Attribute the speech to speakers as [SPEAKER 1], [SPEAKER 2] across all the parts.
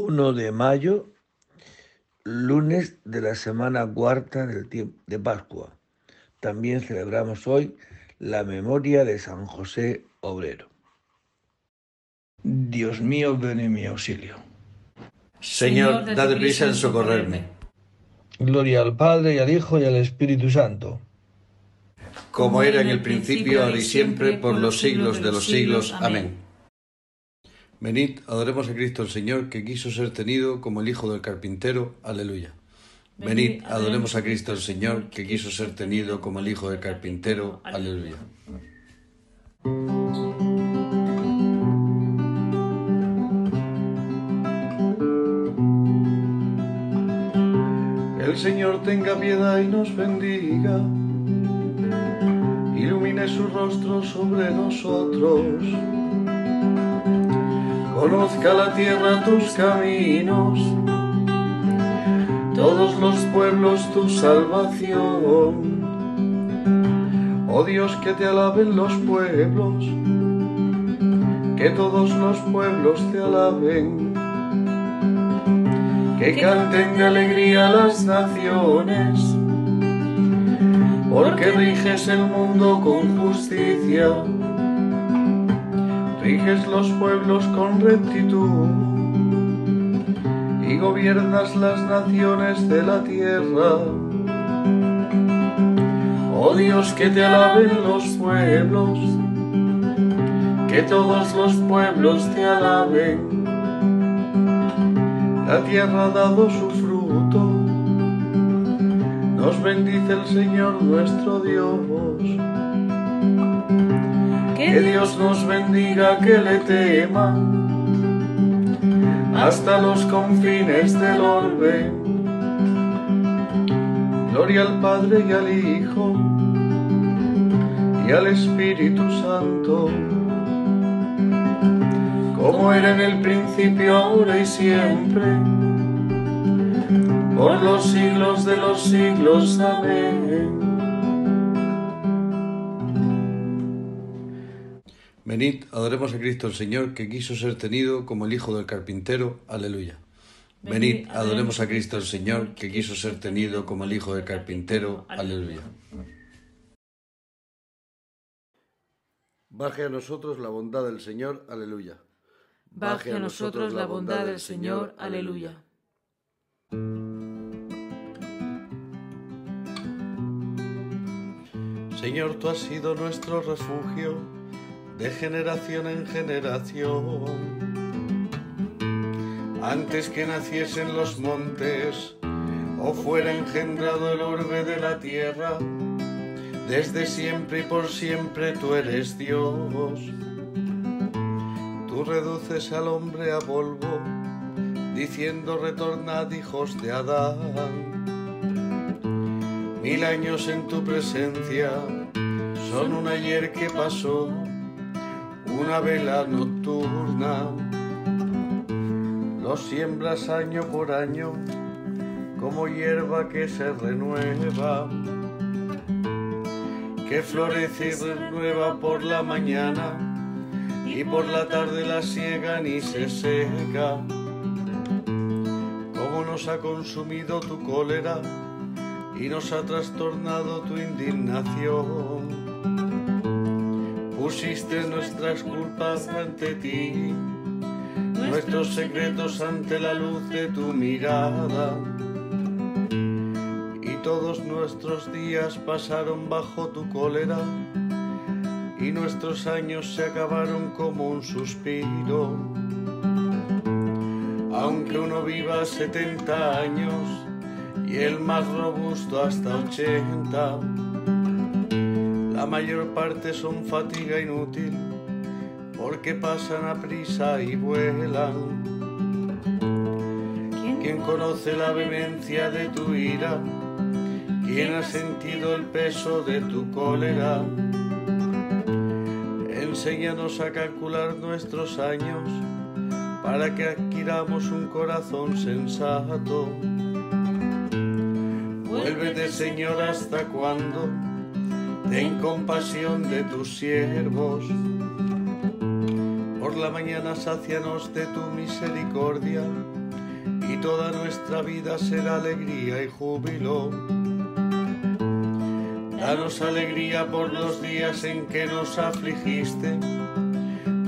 [SPEAKER 1] 1 de mayo, lunes de la semana cuarta del tiempo de Pascua. También celebramos hoy la memoria de San José Obrero. Dios mío, ven en mi auxilio.
[SPEAKER 2] Señor, dad prisa en socorrerme.
[SPEAKER 1] Gloria al Padre y al Hijo y al Espíritu Santo.
[SPEAKER 2] Como era en el principio, ahora y siempre, por los siglos de los siglos. Amén. Venid, adoremos a Cristo el Señor, que quiso ser tenido como el Hijo del Carpintero. Aleluya. Venid, adoremos a Cristo el Señor, que quiso ser tenido como el Hijo del Carpintero. Aleluya. El Señor tenga piedad y nos bendiga, ilumine su rostro sobre nosotros Conozca la tierra tus caminos, todos los pueblos tu salvación. Oh Dios, que te alaben los pueblos, que todos los pueblos te alaben. Que canten de alegría las naciones, porque riges el mundo con justicia riges los pueblos con rectitud y gobiernas las naciones de la tierra. Oh Dios, que te alaben los pueblos, que todos los pueblos te alaben. La tierra ha dado su fruto, nos bendice el Señor nuestro Dios. Que Dios nos bendiga, que le tema hasta los confines del orbe. Gloria al Padre y al Hijo y al Espíritu Santo, como era en el principio, ahora y siempre, por los siglos de los siglos. Amén. Venid, adoremos a Cristo el Señor, que quiso ser tenido como el Hijo del Carpintero. Aleluya. Venid, adoremos a Cristo el Señor, que quiso ser tenido como el Hijo del Carpintero. Aleluya. Baje a nosotros la bondad del Señor. Aleluya.
[SPEAKER 3] Baje a nosotros la bondad del Señor. Aleluya.
[SPEAKER 2] Señor, tú has sido nuestro refugio de generación en generación. Antes que naciesen los montes o fuera engendrado el orbe de la tierra, desde siempre y por siempre tú eres Dios. Tú reduces al hombre a polvo, diciendo retornad hijos de Adán. Mil años en tu presencia son un ayer que pasó una vela nocturna, lo siembras año por año como hierba que se renueva, que florece y renueva por la mañana y por la tarde la siegan y se seca. Como nos ha consumido tu cólera y nos ha trastornado tu indignación pusiste nuestras culpas ante ti, nuestros secretos ante la luz de tu mirada. Y todos nuestros días pasaron bajo tu cólera, y nuestros años se acabaron como un suspiro. Aunque uno viva setenta años y el más robusto hasta ochenta, la mayor parte son fatiga inútil, porque pasan a prisa y vuelan. ¿Quién conoce la vehemencia de tu ira? ¿Quién ha sentido el peso de tu cólera? Enséñanos a calcular nuestros años para que adquiramos un corazón sensato. Vuélvete, Señor, hasta cuándo ten compasión de tus siervos. Por la mañana sácianos de tu misericordia toda nuestra vida será alegría y júbilo. Danos alegría por los días en que nos afligiste,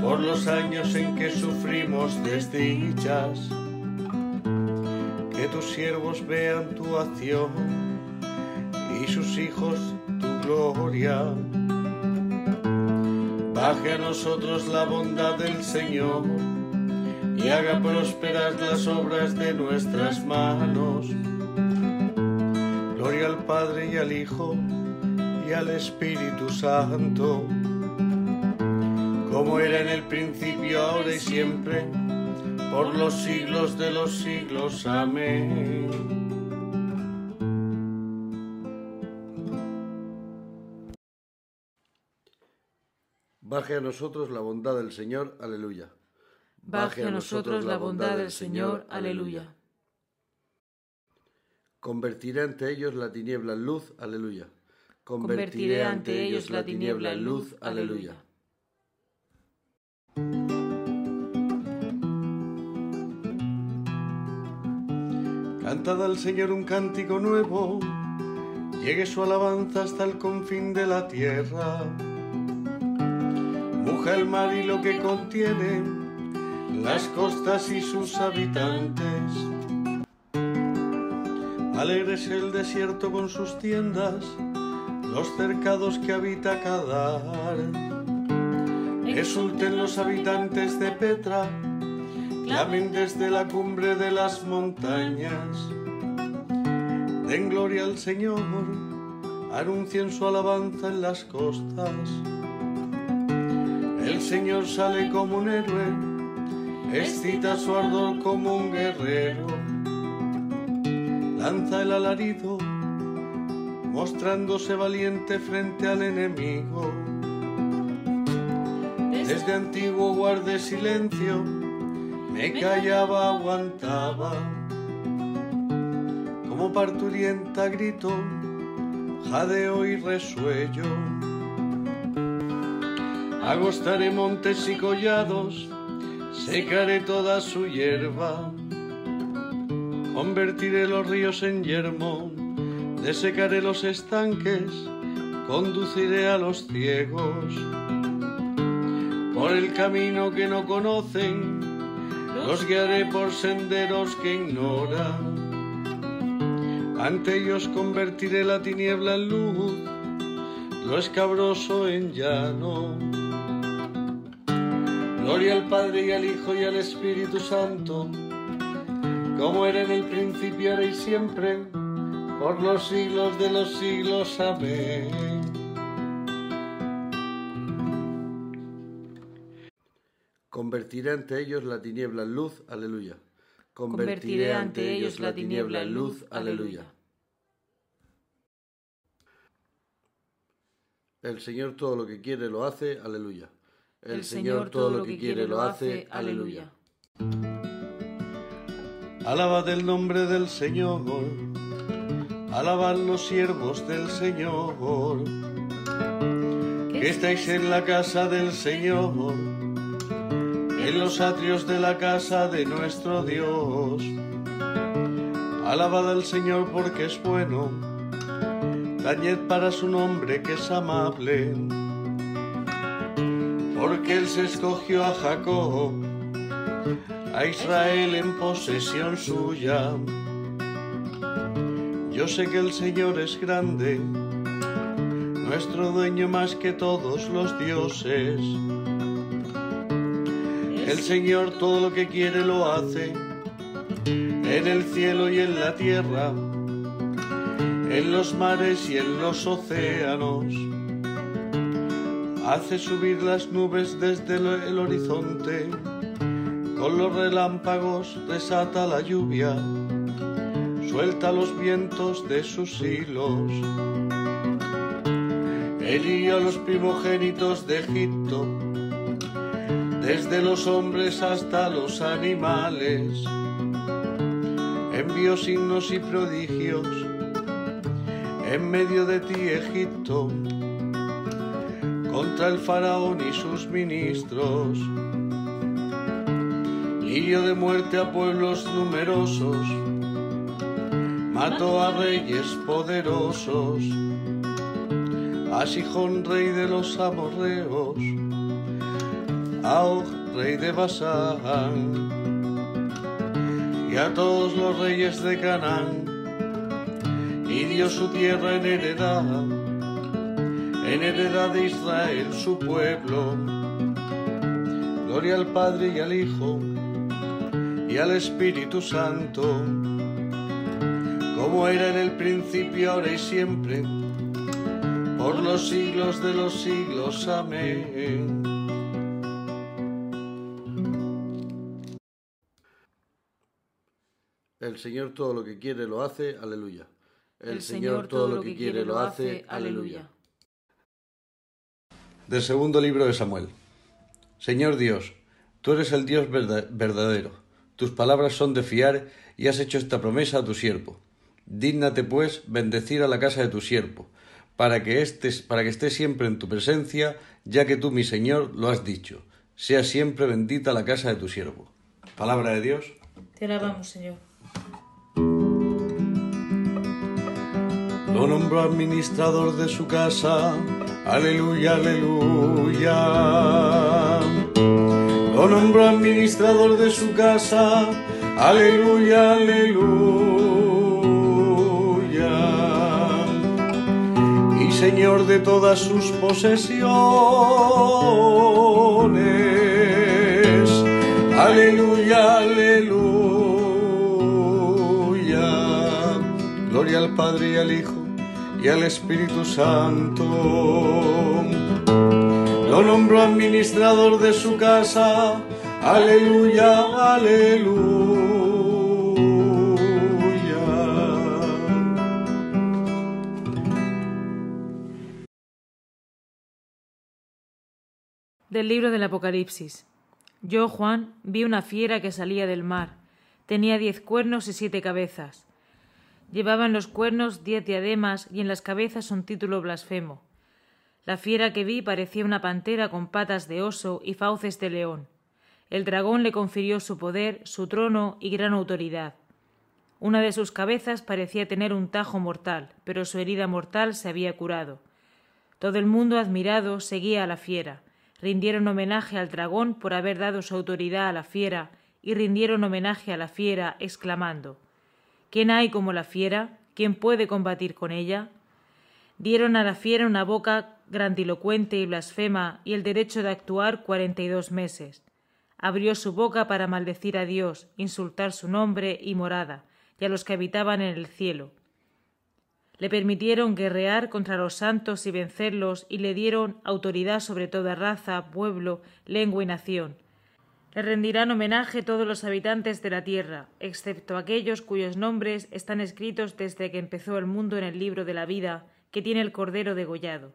[SPEAKER 2] por los años en que sufrimos desdichas. Que tus siervos vean tu acción y sus hijos gloria. Baje a nosotros la bondad del Señor y haga prosperar las obras de nuestras manos. Gloria al Padre y al Hijo y al Espíritu Santo, como era en el principio, ahora y siempre, por los siglos de los siglos. Amén. Baje a nosotros la bondad del Señor. Aleluya.
[SPEAKER 3] Baje a nosotros la bondad del Señor. Aleluya.
[SPEAKER 2] Convertiré ante ellos la tiniebla en luz. Aleluya.
[SPEAKER 3] Convertiré ante ellos la tiniebla en luz. Aleluya.
[SPEAKER 2] Cantad al Señor un cántico nuevo, llegue su alabanza hasta el confín de la tierra. Muja el mar y lo que contiene, las costas y sus habitantes. Alegres el desierto con sus tiendas, los cercados que habita Cadar. Exulten los habitantes de Petra, clamen desde la cumbre de las montañas. Den gloria al Señor, anuncien su alabanza en las costas. El Señor sale como un héroe, excita su ardor como un guerrero. Lanza el alarido, mostrándose valiente frente al enemigo. Desde antiguo guardé silencio, me callaba, aguantaba. Como parturienta grito, jadeo y resuello. Agostaré montes y collados, secaré toda su hierba. Convertiré los ríos en yermo, desecaré los estanques, conduciré a los ciegos. Por el camino que no conocen, los guiaré por senderos que ignoran. Ante ellos convertiré la tiniebla en luz, lo escabroso en llano. Gloria al Padre y al Hijo y al Espíritu Santo, como era en el principio, ahora y siempre, por los siglos de los siglos. Amén. Convertiré ante ellos la tiniebla en luz. Aleluya.
[SPEAKER 3] Convertiré ante ellos la tiniebla en luz. Aleluya.
[SPEAKER 2] El Señor todo lo que quiere lo hace. Aleluya.
[SPEAKER 3] El Señor todo lo que quiere lo hace. Aleluya.
[SPEAKER 2] Alabad el nombre del Señor. Alabad los siervos del Señor. Que estáis en la casa del Señor en los atrios de la casa de nuestro Dios. Alabad al Señor porque es bueno, dañed para su nombre que es amable, porque Él se escogió a Jacob, a Israel en posesión suya. Yo sé que el Señor es grande, nuestro dueño más que todos los dioses. El Señor todo lo que quiere lo hace, en el cielo y en la tierra, en los mares y en los océanos. Hace subir las nubes desde el horizonte, con los relámpagos desata la lluvia, suelta los vientos de sus hilos. Él a los primogénitos de Egipto, desde los hombres hasta los animales. Envió signos y prodigios en medio de ti, Egipto, contra el faraón y sus ministros. hirió de muerte a pueblos numerosos, mató a reyes poderosos, a Sijón rey de los amorreos, a Og rey de Basán, y a todos los reyes de Canaán, y dio su tierra en heredad, en heredad de Israel su pueblo. Gloria al Padre y al Hijo y al Espíritu Santo, como era en el principio, ahora y siempre, por los siglos de los siglos. Amén. El Señor todo lo que quiere lo hace, aleluya.
[SPEAKER 3] El, Señor todo lo que quiere lo hace, aleluya.
[SPEAKER 2] Del segundo libro de Samuel. Señor Dios, tú eres el Dios verdadero tus palabras son de fiar y has hecho esta promesa a tu siervo. Dígnate, pues, bendecir a la casa de tu siervo, para que, estés, para que esté siempre en tu presencia, ya que tú, mi Señor, lo has dicho. Sea siempre bendita la casa de tu siervo. Palabra de Dios.
[SPEAKER 3] Te alabamos, Señor.
[SPEAKER 2] Lo nombró administrador de su casa. Aleluya, aleluya lo nombró administrador de su casa. Aleluya, aleluya. Y señor de todas sus posesiones. Aleluya, aleluya. Gloria al Padre y al Hijo y al Espíritu Santo lo nombró administrador de su casa. Aleluya, aleluya.
[SPEAKER 3] Del libro del Apocalipsis. Yo, Juan, vi una fiera que salía del mar. Tenía diez cuernos y siete cabezas. Llevaba en los cuernos diez diademas y en las cabezas un título blasfemo. La fiera que vi parecía una pantera con patas de oso y fauces de león. El dragón le confirió su poder, su trono y gran autoridad. Una de sus cabezas parecía tener un tajo mortal, pero su herida mortal se había curado. Todo el mundo admirado seguía a la fiera. Rindieron homenaje al dragón por haber dado su autoridad a la fiera y rindieron homenaje a la fiera exclamando ¿Quién hay como la fiera? ¿Quién puede combatir con ella? Dieron a la fiera una boca grandilocuente y blasfema y el derecho de actuar cuarenta y dos meses. Abrió su boca para maldecir a Dios, insultar su nombre y morada, y a los que habitaban en el cielo. Le permitieron guerrear contra los santos y vencerlos, y le dieron autoridad sobre toda raza, pueblo, lengua y nación. Le rendirán homenaje todos los habitantes de la tierra, excepto aquellos cuyos nombres están escritos desde que empezó el mundo en el libro de la vida que tiene el Cordero degollado.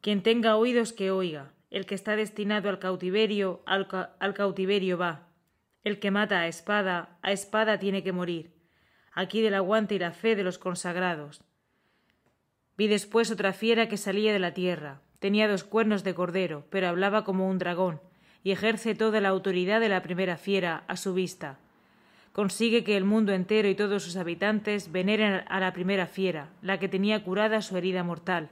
[SPEAKER 3] Quien tenga oídos que oiga. El que está destinado al cautiverio, al, cautiverio va. El que mata a espada, a espada tiene que morir. Aquí del aguante y la fe de los consagrados. Vi después otra fiera que salía de la tierra. Tenía dos cuernos de cordero, pero hablaba como un dragón, y ejerce toda la autoridad de la primera fiera a su vista. Consigue que el mundo entero y todos sus habitantes veneren a la primera fiera, la que tenía curada su herida mortal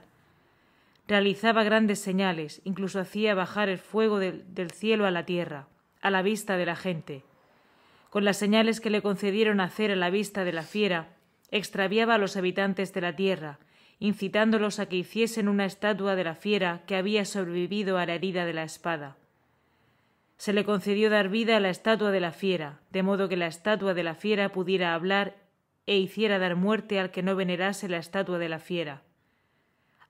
[SPEAKER 3] realizaba grandes señales, incluso hacía bajar el fuego del, cielo a la tierra, a la vista de la gente. Con las señales que le concedieron hacer a la vista de la fiera, extraviaba a los habitantes de la tierra, incitándolos a que hiciesen una estatua de la fiera que había sobrevivido a la herida de la espada. Se le concedió dar vida a la estatua de la fiera, de modo que la estatua de la fiera pudiera hablar e hiciera dar muerte al que no venerase la estatua de la fiera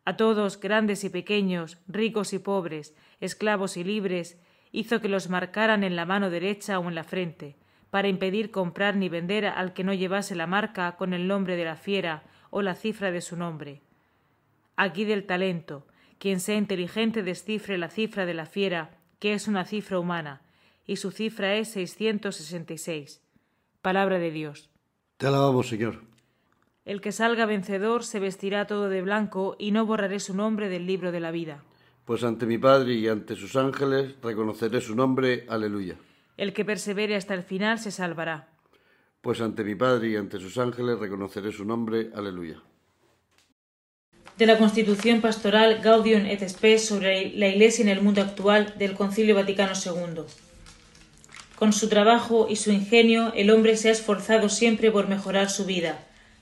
[SPEAKER 3] a todos, grandes y pequeños, ricos y pobres, esclavos y libres, hizo que los marcaran en la mano derecha o en la frente, para impedir comprar ni vender al que no llevase la marca con el nombre de la fiera o la cifra de su nombre. Aquí del talento, quien sea inteligente descifre la cifra de la fiera, que es una cifra humana, y su cifra es seiscientos sesenta y seis. Palabra de Dios.
[SPEAKER 2] Te alabamos, Señor.
[SPEAKER 3] El que salga vencedor se vestirá todo de blanco y no borraré su nombre del libro de la vida.
[SPEAKER 2] Pues ante mi Padre y ante sus ángeles reconoceré su nombre. Aleluya.
[SPEAKER 3] El que persevere hasta el final se salvará.
[SPEAKER 2] Pues ante mi Padre y ante sus ángeles reconoceré su nombre. Aleluya.
[SPEAKER 3] De la Constitución Pastoral Gaudium et Spes sobre la Iglesia en el mundo actual del Concilio Vaticano II. Con su trabajo y su ingenio, el hombre se ha esforzado siempre por mejorar su vida,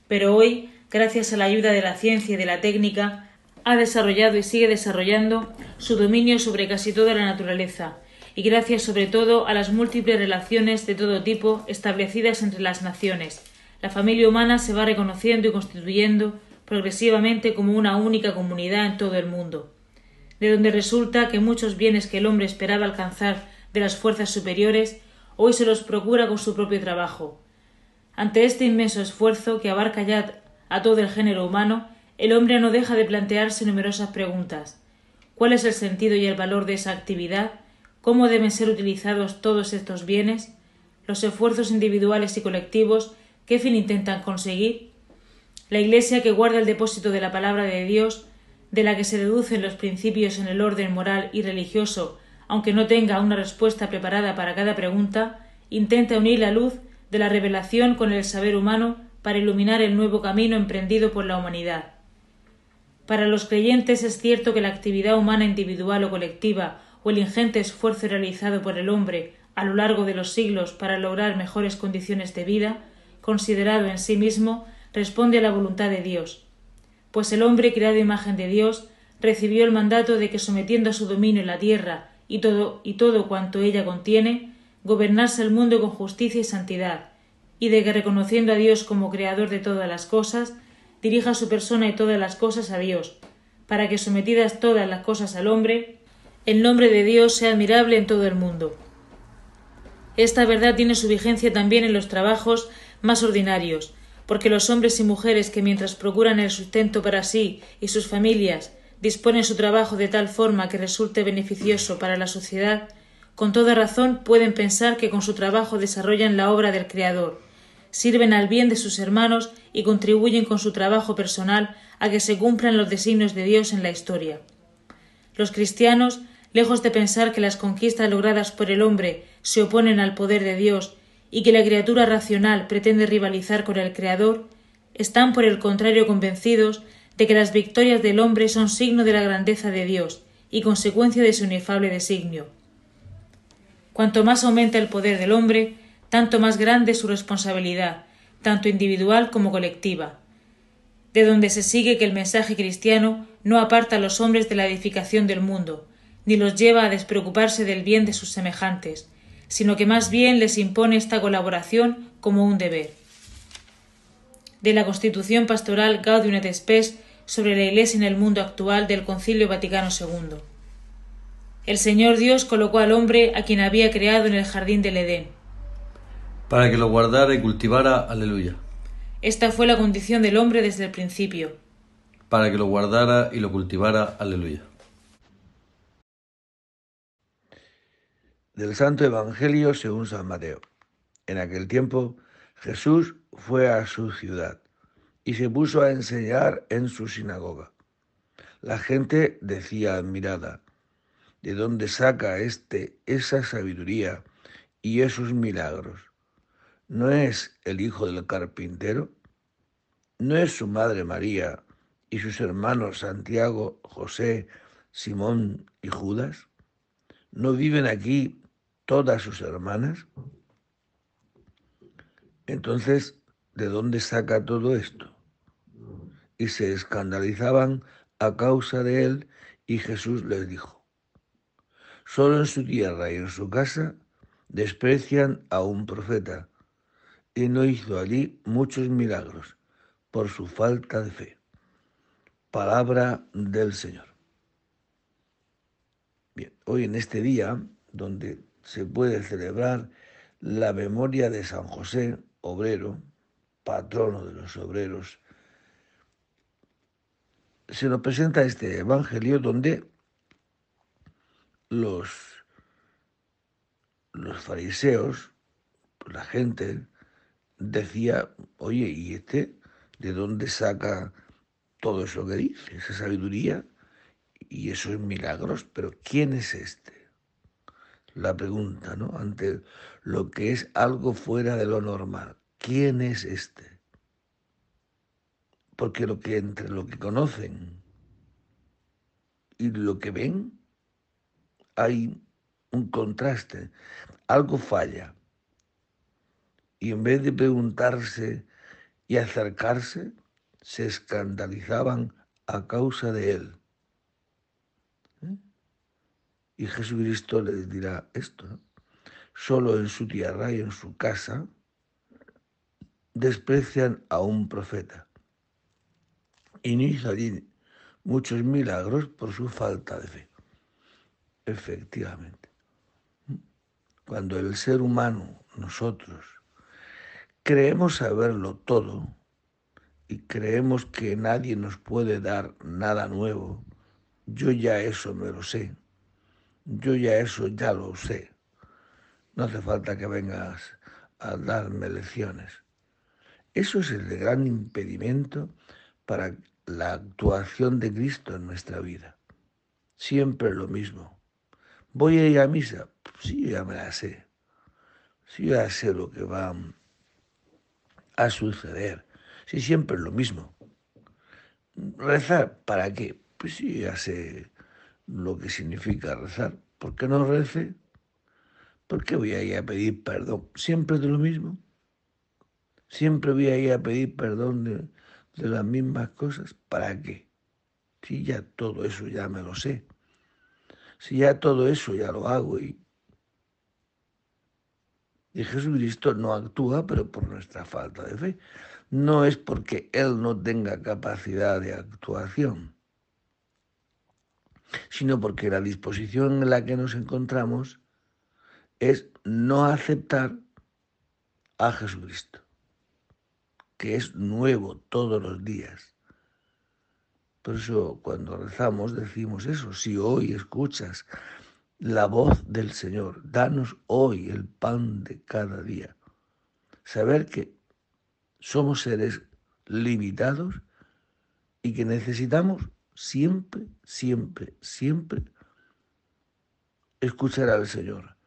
[SPEAKER 3] pero hoy, gracias a la ayuda de la ciencia y de la técnica, ha desarrollado y sigue desarrollando su dominio sobre casi toda la naturaleza, y gracias sobre todo a las múltiples relaciones de todo tipo establecidas entre las naciones, la familia humana se va reconociendo y constituyendo progresivamente como una única comunidad en todo el mundo, de donde resulta que muchos bienes que el hombre esperaba alcanzar de las fuerzas superiores hoy se los procura con su propio trabajo. Ante este inmenso esfuerzo que abarca ya a todo el género humano, el hombre no deja de plantearse numerosas preguntas. ¿Cuál es el sentido y el valor de esa actividad? ¿Cómo deben ser utilizados todos estos bienes? ¿Los esfuerzos individuales y colectivos? ¿Qué fin intentan conseguir? La Iglesia que guarda el depósito de la palabra de Dios, de la que se deducen los principios en el orden moral y religioso aunque no tenga una respuesta preparada para cada pregunta, intenta unir la luz de la revelación con el saber humano para iluminar el nuevo camino emprendido por la humanidad. Para los creyentes es cierto que la actividad humana individual o colectiva o el ingente esfuerzo realizado por el hombre a lo largo de los siglos para lograr mejores condiciones de vida, considerado en sí mismo, responde a la voluntad de Dios, pues el hombre creado imagen de Dios recibió el mandato de que sometiendo a su dominio la tierra y todo, y todo cuanto ella contiene, gobernarse el mundo con justicia y santidad, y de que reconociendo a Dios como creador de todas las cosas, dirija su persona y todas las cosas a Dios, para que sometidas todas las cosas al hombre, el nombre de Dios sea admirable en todo el mundo. Esta verdad tiene su vigencia también en los trabajos más ordinarios, porque los hombres y mujeres que mientras procuran el sustento para sí y sus familias dispone su trabajo de tal forma que resulte beneficioso para la sociedad, con toda razón pueden pensar que con su trabajo desarrollan la obra del Creador, sirven al bien de sus hermanos y contribuyen con su trabajo personal a que se cumplan los designios de Dios en la historia. Los cristianos, lejos de pensar que las conquistas logradas por el hombre se oponen al poder de Dios y que la criatura racional pretende rivalizar con el Creador, están por el contrario convencidos de que las victorias del hombre son signo de la grandeza de Dios y consecuencia de su inefable designio. Cuanto más aumenta el poder del hombre, tanto más grande es su responsabilidad, tanto individual como colectiva, de donde se sigue que el mensaje cristiano no aparta a los hombres de la edificación del mundo, ni los lleva a despreocuparse del bien de sus semejantes, sino que más bien les impone esta colaboración como un deber. De la Constitución Pastoral Gaudium et Spes sobre la Iglesia en el mundo actual del Concilio Vaticano II. El Señor Dios colocó al hombre a quien había creado en el jardín del Edén.
[SPEAKER 2] Para que lo guardara y cultivara, aleluya.
[SPEAKER 3] Esta fue la condición del hombre desde el principio.
[SPEAKER 2] Para que lo guardara y lo cultivara, aleluya.
[SPEAKER 1] Del Santo Evangelio según San Mateo. En aquel tiempo Jesús fue a su ciudad y se puso a enseñar en su sinagoga. La gente decía admirada, ¿de dónde saca éste esa sabiduría y esos milagros? ¿No es el hijo del carpintero? ¿No es su madre María y sus hermanos Santiago, José, Simón y Judas? ¿No viven aquí todas sus hermanas? Entonces, ¿de dónde saca todo esto? y se escandalizaban a causa de él, y Jesús les dijo, solo en su tierra y en su casa desprecian a un profeta, y no hizo allí muchos milagros por su falta de fe. Palabra del Señor. Bien, hoy en este día, donde se puede celebrar la memoria de San José, obrero, patrono de los obreros, se nos presenta este Evangelio donde los, los fariseos, la gente, decía, oye, ¿y este de dónde saca todo eso que dice, esa sabiduría y esos milagros? Pero ¿quién es este? La pregunta, ¿no? Ante lo que es algo fuera de lo normal. ¿Quién es este? Porque lo que entre lo que conocen y lo que ven hay un contraste, algo falla. Y en vez de preguntarse y acercarse, se escandalizaban a causa de él. Y Jesucristo les dirá esto, solo en su tierra y en su casa desprecian a un profeta. Y no hizo allí muchos milagros por su falta de fe. Efectivamente. Cuando el ser humano, nosotros, creemos saberlo todo y creemos que nadie nos puede dar nada nuevo, yo ya eso me lo sé. Yo ya eso ya lo sé. No hace falta que vengas a darme lecciones. Eso es el gran impedimento para la actuación de Cristo en nuestra vida. Siempre lo mismo. ¿Voy a ir a misa? Sí, ya me la sé. Sí, ya sé lo que va a suceder. Sí, siempre lo mismo. ¿Rezar? ¿Para qué? Pues sí, ya sé lo que significa rezar. ¿Por qué no rece? ¿Por qué voy a ir a pedir perdón? ¿Siempre de lo mismo? ¿Siempre voy a ir a pedir perdón de, las mismas cosas? ¿Para qué? Si ya todo eso ya me lo sé. Si ya todo eso ya lo hago y y Jesucristo no actúa, pero por nuestra falta de fe. No es porque Él no tenga capacidad de actuación, sino porque la disposición en la que nos encontramos es no aceptar a Jesucristo, que es nuevo todos los días. Por eso cuando rezamos decimos eso, si hoy escuchas la voz del Señor. Danos hoy el pan de cada día. Saber que somos seres limitados y que necesitamos siempre, siempre, siempre escuchar al Señor.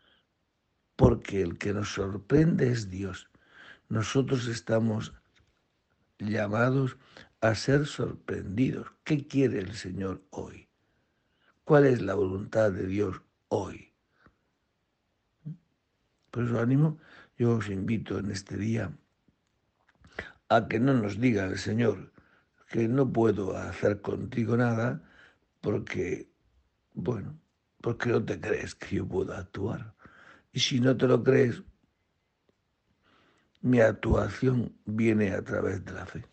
[SPEAKER 1] Porque el que nos sorprende es Dios. Nosotros estamos llamados a ser sorprendidos. ¿Qué quiere el Señor hoy? ¿Cuál es la voluntad de Dios hoy. Por eso ánimo, yo os invito en este día a que no nos diga el Señor que no puedo hacer contigo nada porque, bueno, porque no te crees que yo pueda actuar. Y si no te lo crees, mi actuación viene a través de la fe.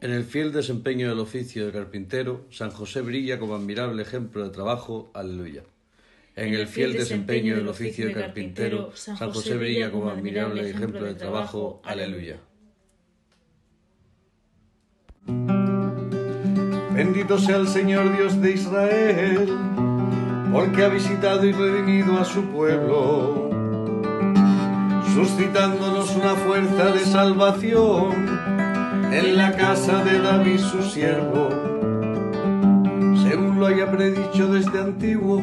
[SPEAKER 2] En el fiel desempeño del oficio de carpintero, San José brilla como admirable ejemplo de trabajo. Aleluya. En el fiel desempeño del oficio de carpintero, San José brilla como admirable ejemplo de trabajo. Aleluya. Bendito sea el Señor Dios de Israel, porque ha visitado y redimido a su pueblo, suscitándonos una fuerza de salvación en la casa de David su siervo, según lo haya predicho desde antiguo,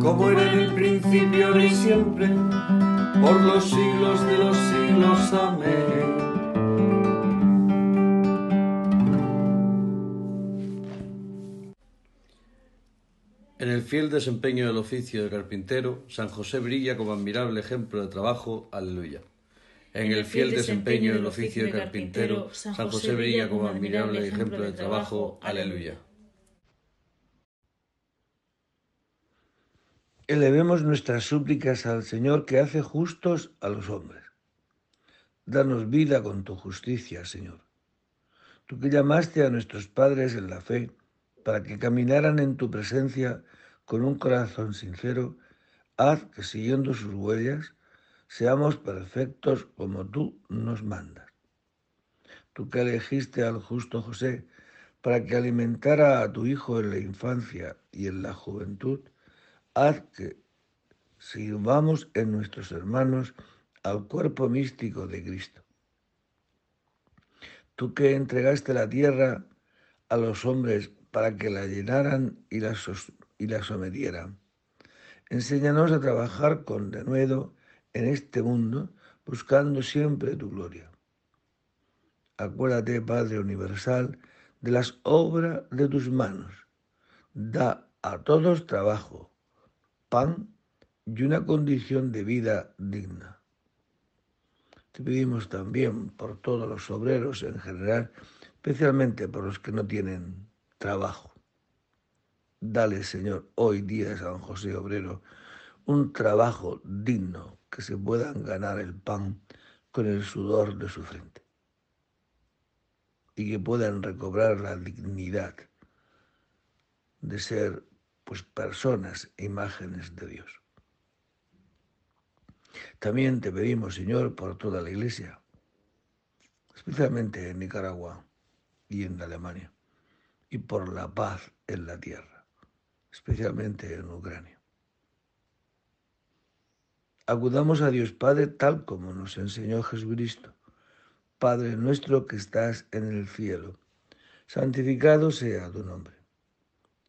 [SPEAKER 2] como era en el principio, ahora y siempre, por los siglos de los siglos. Amén. En el fiel desempeño del oficio de carpintero, San José brilla como admirable ejemplo de trabajo. Aleluya. En el fiel desempeño del oficio de carpintero, San José brilla como admirable ejemplo de trabajo. Aleluya.
[SPEAKER 1] Elevemos nuestras súplicas al Señor que hace justos a los hombres. Danos vida con tu justicia, Señor. Tú que llamaste a nuestros padres en la fe, para que caminaran en tu presencia con un corazón sincero, haz que siguiendo sus huellas seamos perfectos como tú nos mandas. Tú que elegiste al justo José para que alimentara a tu hijo en la infancia y en la juventud, haz que sirvamos en nuestros hermanos al cuerpo místico de Cristo. Tú que entregaste la tierra a los hombres para que la llenaran y la, y la sometieran. Enséñanos a trabajar con denuedo en este mundo, buscando siempre tu gloria. Acuérdate, Padre Universal, de las obras de tus manos. Da a todos trabajo, pan y una condición de vida digna. Te pedimos también por todos los obreros en general, especialmente por los que no tienen trabajo. Dale, Señor, hoy día de San José Obrero, un trabajo digno que se puedan ganar el pan con el sudor de su frente y que puedan recobrar la dignidad de ser pues personas imágenes de Dios. También te pedimos, Señor, por toda la Iglesia, especialmente en Nicaragua y en Alemania y por la paz en la tierra, especialmente en Ucrania. Acudamos a Dios Padre tal como nos enseñó Jesucristo. Padre nuestro que estás en el cielo, santificado sea tu nombre.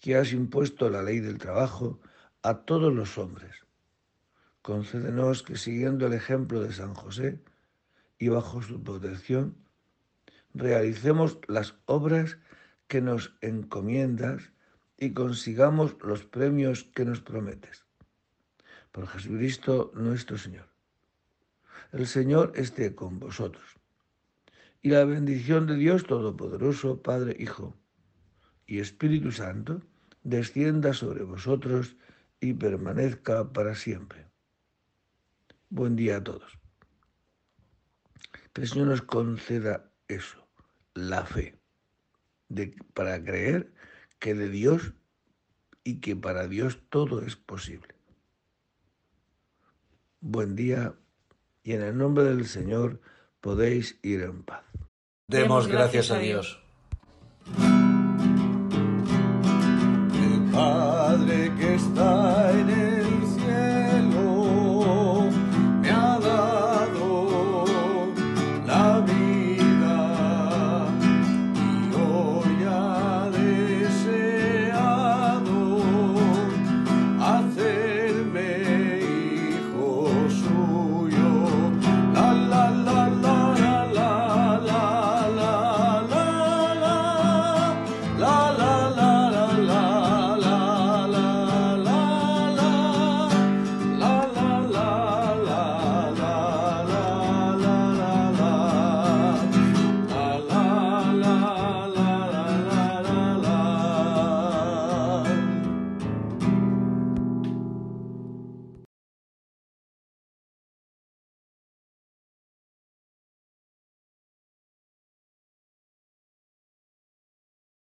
[SPEAKER 1] que has impuesto la ley del trabajo a todos los hombres, concédenos que siguiendo el ejemplo de San José y bajo su protección, realicemos las obras que nos encomiendas y consigamos los premios que nos prometes. Por Jesucristo nuestro Señor. El Señor esté con vosotros. Y la bendición de Dios Todopoderoso, Padre, Hijo y Espíritu Santo, descienda sobre vosotros y permanezca para siempre. Buen día a todos. Que el Señor nos conceda eso, la fe para creer que de Dios y que para Dios todo es posible. Buen día y en el nombre del Señor podéis ir en paz.
[SPEAKER 2] Demos gracias a Dios.